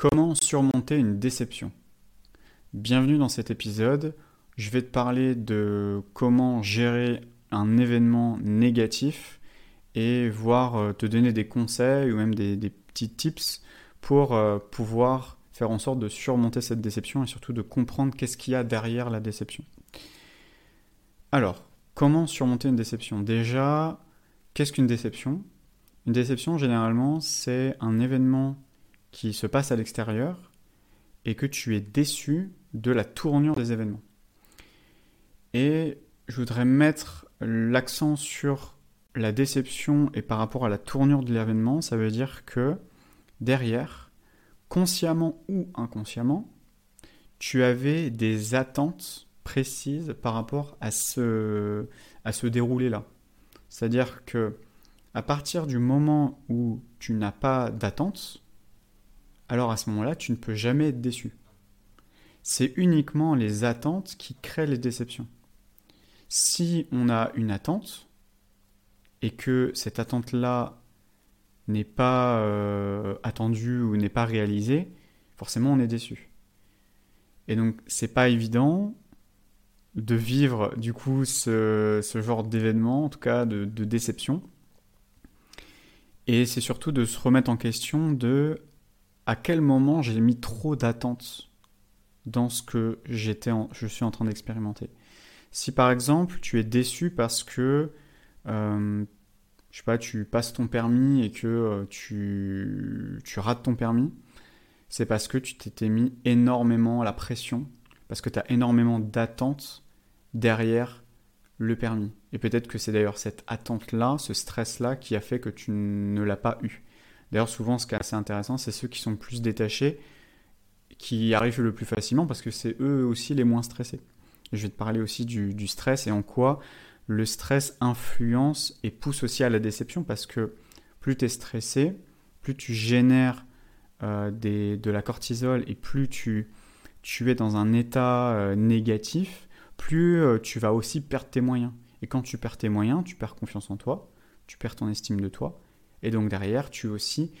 Comment surmonter une déception? Bienvenue dans cet épisode. Je vais te parler de comment gérer un événement négatif et voir euh, te donner des conseils ou même des, petits tips pour euh, pouvoir faire en sorte de surmonter cette déception et surtout de comprendre qu'est-ce qu'il y a derrière la déception. Alors, comment surmonter une déception? Déjà, qu'est-ce qu'une déception? Une déception, généralement, c'est un événement qui se passe à l'extérieur et que tu es déçu de la tournure des événements. Et je voudrais mettre l'accent sur la déception et par rapport à la tournure de l'événement, ça veut dire que derrière, consciemment ou inconsciemment, tu avais des attentes précises par rapport à ce, déroulé-là. C'est-à-dire que à partir du moment où tu n'as pas d'attente, alors à ce moment-là, tu ne peux jamais être déçu. C'est uniquement les attentes qui créent les déceptions. Si on a une attente et que cette attente-là n'est pas euh, attendue ou n'est pas réalisée, forcément on est déçu. Et donc c'est pas évident de vivre du coup ce, genre d'événement, en tout cas de déception. Et c'est surtout de se remettre en question de à quel moment j'ai mis trop d'attentes dans ce que je suis en train d'expérimenter. Si par exemple tu es déçu parce que euh, je sais pas, tu passes ton permis et que euh, tu, tu rates ton permis, c'est parce que tu t'étais mis énormément à la pression, parce que tu as énormément d'attentes derrière le permis. Et peut-être que c'est d'ailleurs cette attente-là, ce stress-là, qui a fait que tu ne l'as pas eu. D'ailleurs, souvent, ce qui est assez intéressant, c'est ceux qui sont plus détachés qui arrivent le plus facilement parce que c'est eux aussi les moins stressés. Je vais te parler aussi du, stress et en quoi le stress influence et pousse aussi à la déception parce que plus tu es stressé, plus tu génères euh, de la cortisol et plus tu, es dans un état euh, négatif, plus euh, tu vas aussi perdre tes moyens. Et quand tu perds tes moyens, tu perds confiance en toi, tu perds ton estime de toi, et donc derrière, tu aussi,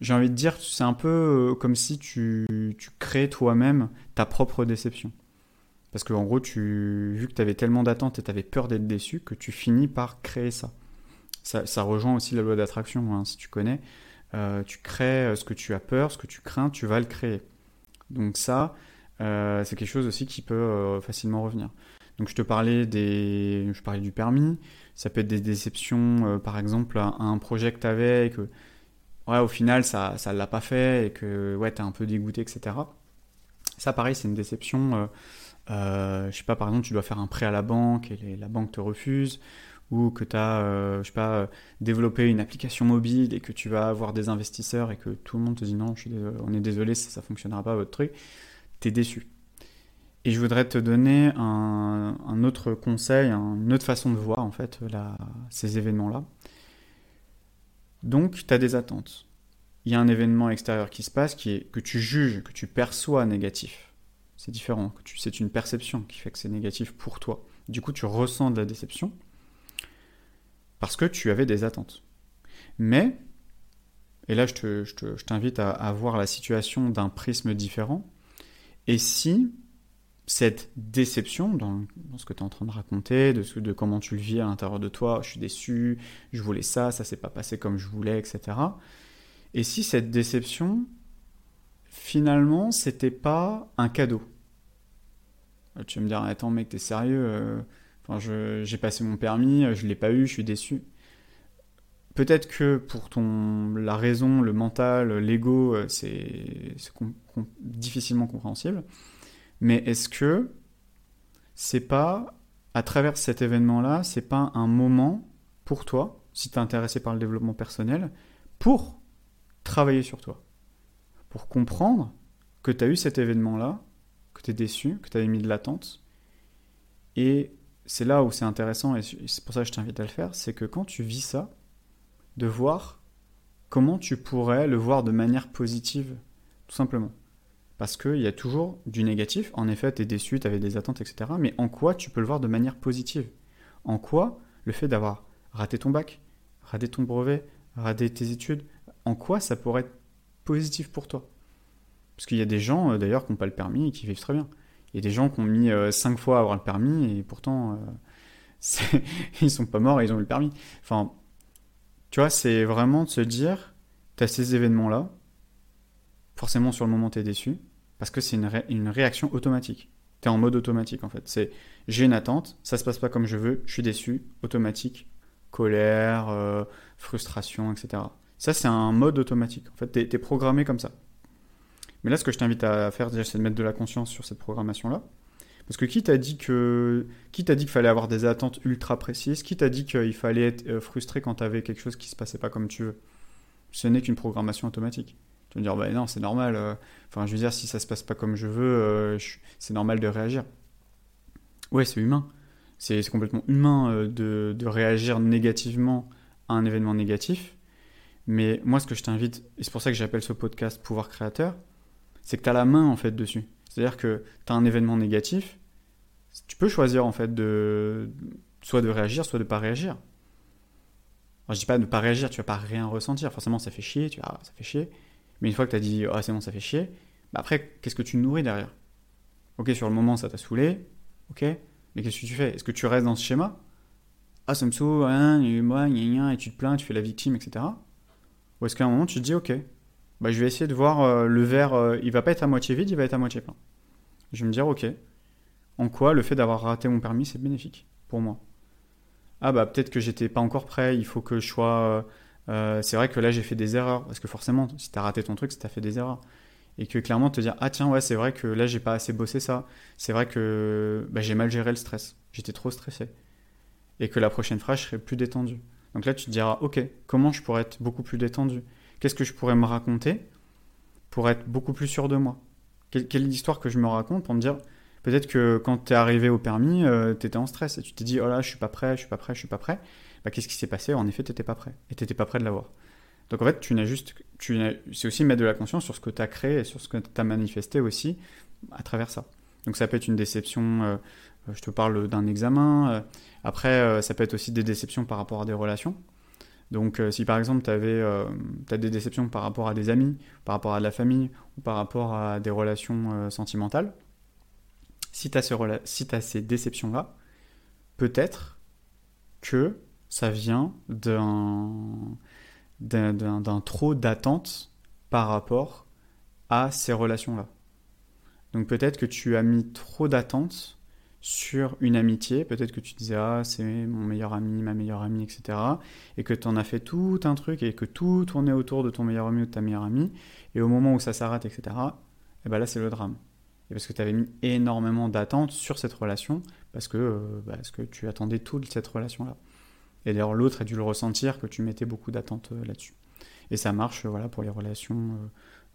j'ai envie de dire, c'est un peu euh, comme si tu, tu crées toi-même ta propre déception. Parce qu'en gros, tu, vu que tu avais tellement d'attentes et tu avais peur d'être déçu, que tu finis par créer ça. Ça, rejoint aussi la loi d'attraction, hein, si tu connais. Euh, tu crées euh, ce que tu as peur, ce que tu crains, tu vas le créer. Donc ça, c'est quelque chose aussi qui peut facilement revenir. Donc je te parlais des, je parlais du permis. Ça peut être des déceptions, euh, par exemple, à, un projet que tu avais et que, ouais, au final, ça ne l'a pas fait et que, ouais, tu es un peu dégoûté, etc. Ça, pareil, c'est une déception. Euh, euh, je sais pas, par exemple, tu dois faire un prêt à la banque et la banque te refuse, ou que tu as, euh, je sais pas, développé une application mobile et que tu vas avoir des investisseurs et que tout le monde te dit non, je suis on est désolé, ça ne fonctionnera pas votre truc, tu es déçu. Et je voudrais te donner un, autre conseil, une autre façon de voir en fait ces événements-là. Donc, tu as des attentes. Il y a un événement extérieur qui se passe qui est, que tu juges, que tu perçois négatif. C'est différent. C'est une perception qui fait que c'est négatif pour toi. Du coup, tu ressens de la déception parce que tu avais des attentes. Mais, et là, je t'invite à, à voir la situation d'un prisme différent. Et si cette déception dans, ce que tu es en train de raconter, de, de comment tu le vis à l'intérieur de toi, je suis déçu, je voulais ça, ça s'est pas passé comme je voulais, etc. Et si cette déception, finalement, c'était pas un cadeau? Euh, Tu vas me dire, attends mec, t'es sérieux euh, enfin, J'ai passé mon permis, je l'ai pas eu, je suis déçu. Peut-être que pour ton la raison, le mental, l'ego, euh, c'est difficilement compréhensible. Mais est-ce que c'est pas, à travers cet événement-là, c'est pas un moment pour toi, si tu es intéressé par le développement personnel, pour travailler sur toi? Pour comprendre que tu as eu cet événement-là, que tu es déçu, que tu avais mis de l'attente. Et c'est là où c'est intéressant, et c'est pour ça que je t'invite à le faire, c'est que quand tu vis ça, de voir comment tu pourrais le voir de manière positive, tout simplement. Parce qu'il y a toujours du négatif. En effet, tu es déçu, tu avais des attentes, etc. Mais en quoi tu peux le voir de manière positive? En quoi le fait d'avoir raté ton bac, raté ton brevet, raté tes études, en quoi ça pourrait être positif pour toi? Parce qu'il y a des gens, d'ailleurs, qui n'ont pas le permis et qui vivent très bien. Il y a des gens qui ont mis 5 fois à avoir le permis et pourtant, ils sont pas morts et ils ont eu le permis. Enfin, tu vois, c'est vraiment de se dire, tu as ces événements-là, forcément sur le moment tu es déçu, parce que c'est une, réaction automatique. Tu es en mode automatique en fait. C'est j'ai une attente, ça se passe pas comme je veux, je suis déçu, automatique, colère, euh, frustration, etc. Ça, c'est un mode automatique. En fait, tu es, programmé comme ça. Mais là, ce que je t'invite à faire déjà, c'est de mettre de la conscience sur cette programmation-là. Parce que qui t'a dit que qui t'a qu'il fallait avoir des attentes ultra précises? Qui t'a dit qu'il fallait être euh, frustré quand tu avais quelque chose qui se passait pas comme tu veux? Ce n'est qu'une programmation automatique. Tu vas me dire bah non, c'est normal. Euh, enfin, je veux dire, si ça se passe pas comme je veux, c'est normal de réagir. Ouais, c'est humain. C'est complètement humain euh, de, de, réagir négativement à un événement négatif. Mais moi, ce que je t'invite, et c'est pour ça que j'appelle ce podcast Pouvoir Créateur, c'est que tu as la main en fait dessus. C'est-à-dire que tu as un événement négatif, tu peux choisir en fait de soit de réagir, soit de pas réagir. Alors, je dis pas de ne pas réagir, tu vas pas rien ressentir. Forcément, ça fait chier, tu vois, ça fait chier. Mais une fois que tu as dit, ah, c'est bon, ça fait chier, bah après, qu'est-ce que tu nourris derrière? Ok, sur le moment, ça t'a saoulé, Ok Mais qu'est-ce que tu fais? Est-ce que tu restes dans ce schéma? Ah, ça me saoule, moi, et tu te plains, tu fais la victime, etc. Ou est-ce qu'à un moment, tu te dis, ok, bah, je vais essayer de voir euh, le verre, euh, il va pas être à moitié vide, il va être à moitié plein. Je vais me dire, ok, en quoi le fait d'avoir raté mon permis, c'est bénéfique pour moi? Ah, bah peut-être que j'étais pas encore prêt, il faut que je sois. Euh, c'est vrai que là, j'ai fait des erreurs, parce que forcément, si tu as raté ton truc, c'est que tu as fait des erreurs. Et que clairement te dire ah tiens ouais c'est vrai que là j'ai pas assez bossé ça. C'est vrai que bah, j'ai mal géré le stress. J'étais trop stressé. Et que la prochaine fois je serai plus détendu. Donc là tu te diras ok comment je pourrais être beaucoup plus détendu? Qu'est-ce que je pourrais me raconter pour être beaucoup plus sûr de moi? Quelle, quelle histoire que je me raconte pour me dire peut-être que quand tu es arrivé au permis euh, tu étais en stress et tu t'es dit oh là je suis pas prêt je suis pas prêt je suis pas prêt bah, qu'est-ce qui s'est passé? En effet tu n'étais pas prêt et tu n'étais pas prêt de l'avoir donc en fait, tu n'as juste, tu c'est aussi mettre de la conscience sur ce que tu as créé et sur ce que tu as manifesté aussi à travers ça. Donc ça peut être une déception, euh, euh, je te parle d'un examen. Euh, après, ça peut être aussi des déceptions par rapport à des relations. Donc si par exemple tu as des déceptions par rapport à des amis, par rapport à de la famille ou par rapport à des relations sentimentales, si tu si as ces déceptions-là, peut-être que ça vient d'un trop d'attente par rapport à ces relations-là. Donc peut-être que tu as mis trop d'attentes sur une amitié, peut-être que tu disais ah c'est mon meilleur ami, ma meilleure amie, etc. Et que tu en as fait tout un truc et que tout tournait autour de ton meilleur ami ou de ta meilleure amie, et au moment où ça s'arrête, etc., et eh ben là c'est le drame. Et parce que tu avais mis énormément d'attentes sur cette relation, parce que, euh, parce que tu attendais toute cette relation-là. Et d'ailleurs, l'autre a dû le ressentir que tu mettais beaucoup d'attentes euh, là-dessus. Et ça marche voilà, pour les relations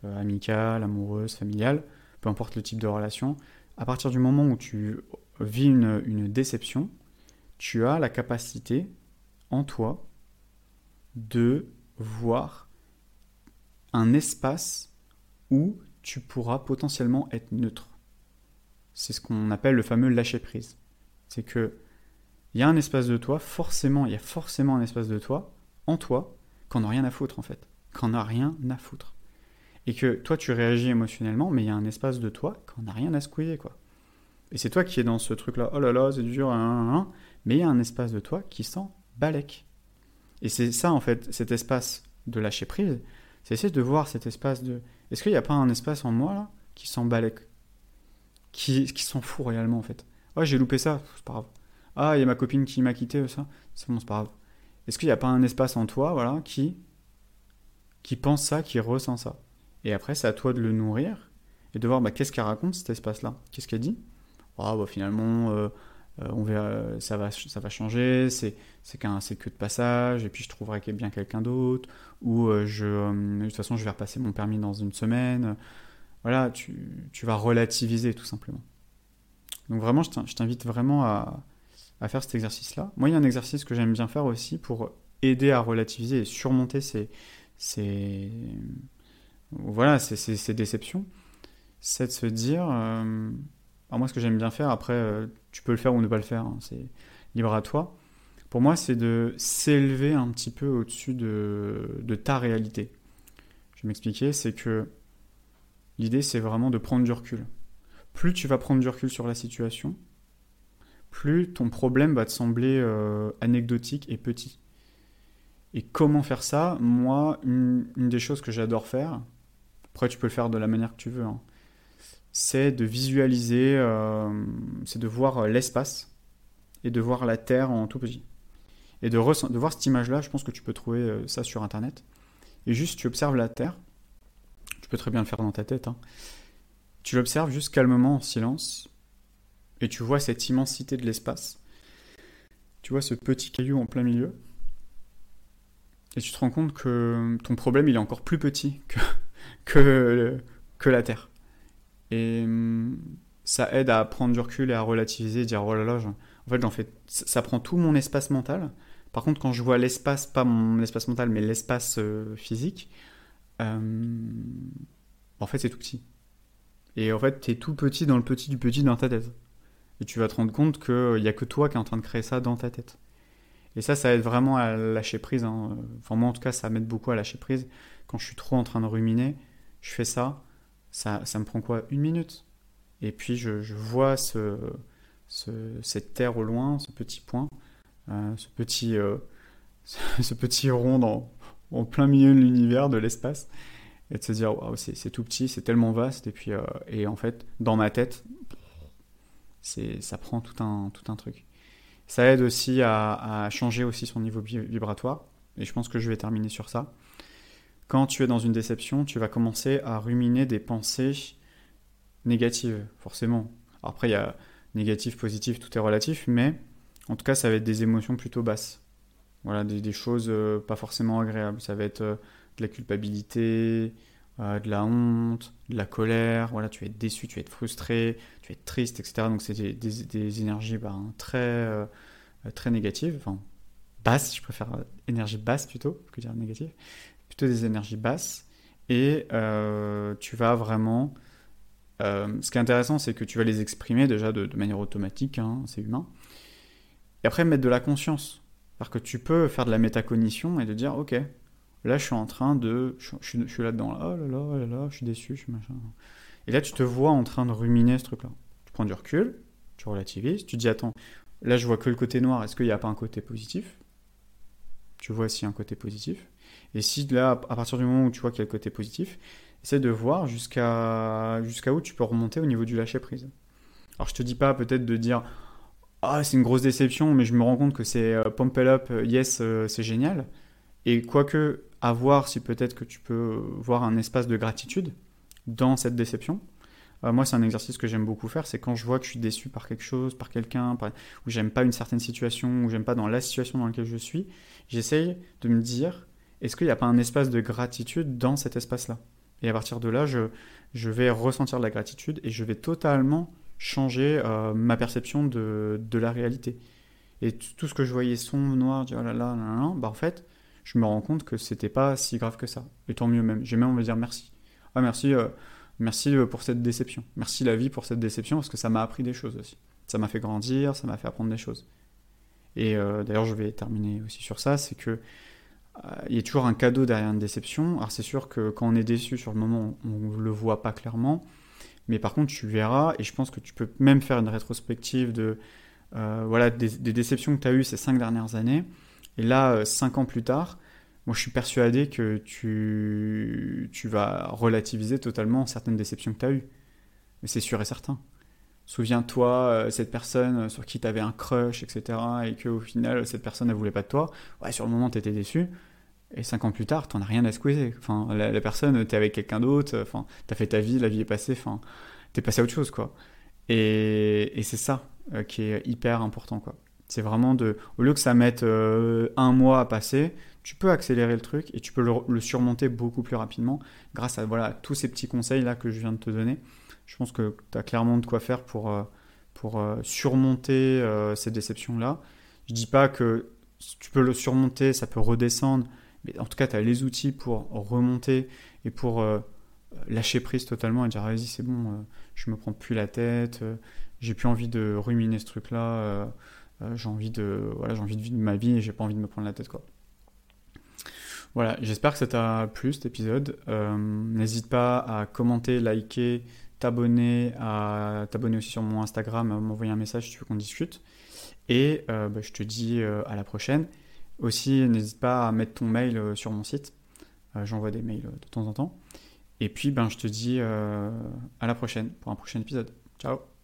euh, euh, amicales, amoureuses, familiales, peu importe le type de relation. À partir du moment où tu vis une, une déception, tu as la capacité en toi de voir un espace où tu pourras potentiellement être neutre. C'est ce qu'on appelle le fameux lâcher prise. C'est que il y a un espace de toi, forcément, il y a forcément un espace de toi, en toi, qu'on n'a rien à foutre en fait. Qu'on n'a rien à foutre. Et que toi, tu réagis émotionnellement, mais il y a un espace de toi qu'on n'a rien à secouiller, quoi. Et c'est toi qui es dans ce truc-là, oh là là, c'est dur, hein, hein, hein. mais il y a un espace de toi qui sent balèque. Et c'est ça, en fait, cet espace de lâcher prise, c'est essayer de voir cet espace de. Est-ce qu'il n'y a pas un espace en moi, là, qui sent balèque? Qui, qui s'en fout réellement, en fait. Oh, j'ai loupé ça, c'est pas grave. Ah, il y a ma copine qui m'a quitté, ça. C'est bon, c'est pas grave. Est-ce qu'il n'y a pas un espace en toi, voilà, qui, qui pense ça, qui ressent ça? Et après, c'est à toi de le nourrir et de voir bah, qu'est-ce qu'elle raconte cet espace-là? Qu'est-ce qu'elle dit? Ah, bah finalement, euh, euh, on ça va, ça va changer. C'est, c'est qu'un, c'est que de passage. Et puis je trouverai bien quelqu'un d'autre. Ou euh, je, de toute façon, je vais repasser mon permis dans une semaine. Voilà, tu, tu vas relativiser tout simplement. Donc vraiment, je t'invite vraiment à, à faire cet exercice-là. Moi, il y a un exercice que j'aime bien faire aussi pour aider à relativiser et surmonter ces, ces, voilà, ces, ces, déceptions. C'est de se dire, euh, moi, ce que j'aime bien faire, après, euh, tu peux le faire ou ne pas le faire, hein, c'est libre à toi. Pour moi, c'est de s'élever un petit peu au-dessus de, de ta réalité. Je vais m'expliquer, c'est que L'idée, c'est vraiment de prendre du recul. Plus tu vas prendre du recul sur la situation, plus ton problème va te sembler euh, anecdotique et petit. Et comment faire ça? Moi, une, des choses que j'adore faire, après tu peux le faire de la manière que tu veux, hein, c'est de visualiser, euh, c'est de voir euh, l'espace et de voir la Terre en tout petit. Et de, voir cette image-là, je pense que tu peux trouver ça sur Internet. Et juste, tu observes la Terre. Tu peux très bien le faire dans ta tête. Hein. Tu l'observes juste calmement, en silence, et tu vois cette immensité de l'espace. Tu vois ce petit caillou en plein milieu. Et tu te rends compte que ton problème, il est encore plus petit que, la Terre. Et hum, ça aide à prendre du recul et à relativiser, et dire oh là là, en fait, fais, ça prend tout mon espace mental. Par contre, quand je vois l'espace, pas mon espace mental, mais l'espace euh, physique, euh, en fait, c'est tout petit. Et en fait, tu es tout petit dans le petit du petit dans ta tête. Et tu vas te rendre compte qu'il n'y a que toi qui es en train de créer ça dans ta tête. Et ça, ça aide vraiment à lâcher prise. Hein. Enfin, moi, en tout cas, ça m'aide beaucoup à lâcher prise. Quand je suis trop en train de ruminer, je fais ça. Ça, ça me prend quoi? Une minute. Et puis, je, vois ce, cette terre au loin, ce petit point, euh, ce, petit, euh, ce petit rond dans, en plein milieu de l'univers, de l'espace. Et de se dire, c'est tout petit, c'est tellement vaste. Et puis, euh, et en fait, dans ma tête, ça prend tout un, tout un truc. Ça aide aussi à, changer aussi son niveau vibratoire. Et je pense que je vais terminer sur ça. Quand tu es dans une déception, tu vas commencer à ruminer des pensées négatives, forcément. après, il y a négatif, positif, tout est relatif, mais en tout cas, ça va être des émotions plutôt basses. Voilà, des, choses euh, pas forcément agréables. Ça va être euh, de la culpabilité, euh, de la honte, de la colère, voilà, tu être déçu, tu être frustré, tu être triste, etc. Donc c'est des, énergies bah, très, euh, très négatives, enfin basses, je préfère euh, énergie basse plutôt que dire négative, plutôt des énergies basses. Et tu vas vraiment... ce qui est intéressant, c'est que tu vas les exprimer déjà de, manière automatique, hein, c'est humain. Et après, mettre de la conscience. Parce que tu peux faire de la métacognition et de dire, ok, Là, je suis en train de. Je, suis là-dedans. oh là là, oh là là, je suis déçu, je suis machin. Et là, tu te vois en train de ruminer ce truc-là. Tu prends du recul, tu relativises, tu dis attends, là, je vois que le côté noir, est-ce qu'il n'y a pas un côté positif? Tu vois s'il y a un côté positif. Et si là, à partir du moment où tu vois qu'il y a le côté positif, essaie de voir jusqu'à jusqu'à où tu peux remonter au niveau du lâcher-prise. Alors, je te dis pas peut-être de dire ah, c'est une grosse déception, mais je me rends compte que c'est euh, pump it up, euh, yes, euh, c'est génial. Et quoique à voir si peut-être que tu peux voir un espace de gratitude dans cette déception. Euh, moi, c'est un exercice que j'aime beaucoup faire, c'est quand je vois que je suis déçu par quelque chose, par quelqu'un, par... ou j'aime pas une certaine situation, ou j'aime pas dans la situation dans laquelle je suis, j'essaye de me dire, est-ce qu'il n'y a pas un espace de gratitude dans cet espace-là? Et à partir de là, je, je vais ressentir de la gratitude et je vais totalement changer euh, ma perception de, la réalité. Et tout ce que je voyais sombre, noir, dire oh là là, là, là, bah en fait, je me rends compte que c'était pas si grave que ça. Et tant mieux même. J'ai même envie de dire merci. Ah, merci, euh, merci euh, pour cette déception. Merci la vie pour cette déception parce que ça m'a appris des choses aussi. Ça m'a fait grandir, ça m'a fait apprendre des choses. Et euh, d'ailleurs, je vais terminer aussi sur ça, c'est que il y a toujours un cadeau derrière une déception. Alors c'est sûr que quand on est déçu sur le moment, on le voit pas clairement. Mais par contre, tu verras, et je pense que tu peux même faire une rétrospective de voilà, des, des, déceptions que tu as eues ces cinq dernières années et là, euh, cinq ans plus tard, moi je suis persuadé que tu, tu vas relativiser totalement certaines déceptions que tu as eues. Mais c'est sûr et certain. Souviens-toi, euh, cette personne sur qui tu avais un crush, etc., et qu'au final, cette personne ne voulait pas de toi. Ouais, sur le moment, tu étais déçu. Et cinq ans plus tard, tu n'en as rien à squeezer. Enfin, la, personne, tu es avec quelqu'un d'autre, enfin, tu as fait ta vie, la vie est passée, enfin, tu es passé à autre chose, quoi. Et, et c'est ça euh, qui est hyper important, quoi. C'est vraiment de, au lieu que ça mette euh, un mois à passer, tu peux accélérer le truc et tu peux le, surmonter beaucoup plus rapidement grâce à voilà, tous ces petits conseils là que je viens de te donner. Je pense que tu as clairement de quoi faire pour, euh, pour euh, surmonter ces déceptions là. Je dis pas que tu peux le surmonter, ça peut redescendre, mais en tout cas, tu as les outils pour remonter et pour lâcher prise totalement et dire vas-y, c'est bon, je me prends plus la tête, j'ai plus envie de ruminer ce truc là j'ai envie de voilà j'ai envie de vivre ma vie et j'ai pas envie de me prendre la tête quoi Voilà, j'espère que ça t'a plu cet épisode. Euh, n'hésite pas à commenter, liker, t'abonner, à t'abonner aussi sur mon Instagram, m'envoyer un message si tu veux qu'on discute. Et bah, je te dis à la prochaine. Aussi, n'hésite pas à mettre ton mail sur mon site. J'envoie des mails de temps en temps. Et puis, ben, je te dis à la prochaine pour un prochain épisode. Ciao